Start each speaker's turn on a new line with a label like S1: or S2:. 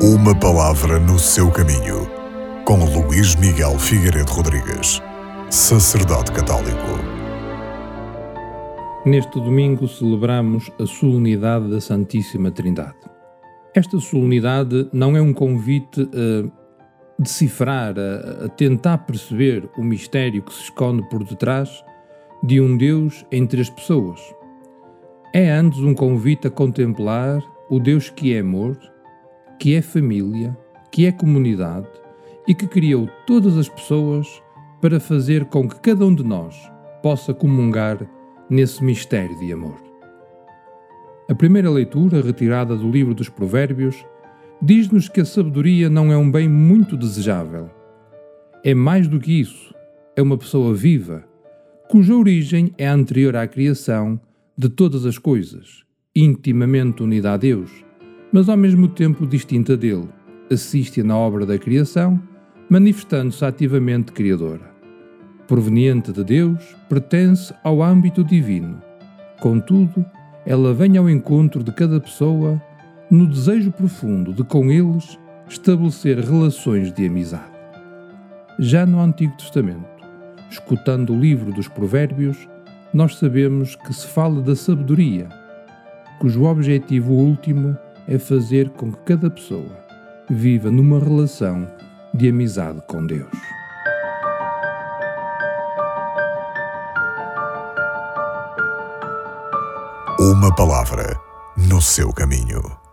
S1: Uma palavra no seu caminho, com Luís Miguel Figueiredo Rodrigues, sacerdote católico.
S2: Neste domingo celebramos a solenidade da Santíssima Trindade. Esta solenidade não é um convite a decifrar, a, tentar perceber o mistério que se esconde por detrás de um Deus em três pessoas. É antes um convite a contemplar o Deus que é amor, que é família, que é comunidade e que criou todas as pessoas para fazer com que cada um de nós possa comungar nesse mistério de amor. A primeira leitura, retirada do livro dos Provérbios, diz-nos que a sabedoria não é um bem muito desejável. É mais do que isso, é uma pessoa viva, cuja origem é anterior à criação de todas as coisas, intimamente unida a Deus, mas ao mesmo tempo distinta dele, assiste na obra da criação, manifestando-se ativamente criadora. Proveniente de Deus, pertence ao âmbito divino. Contudo, ela vem ao encontro de cada pessoa no desejo profundo de com eles estabelecer relações de amizade. Já no Antigo Testamento, escutando o livro dos Provérbios, nós sabemos que se fala da sabedoria, cujo objetivo último é fazer com que cada pessoa viva numa relação de amizade com Deus.
S1: Uma palavra no seu caminho.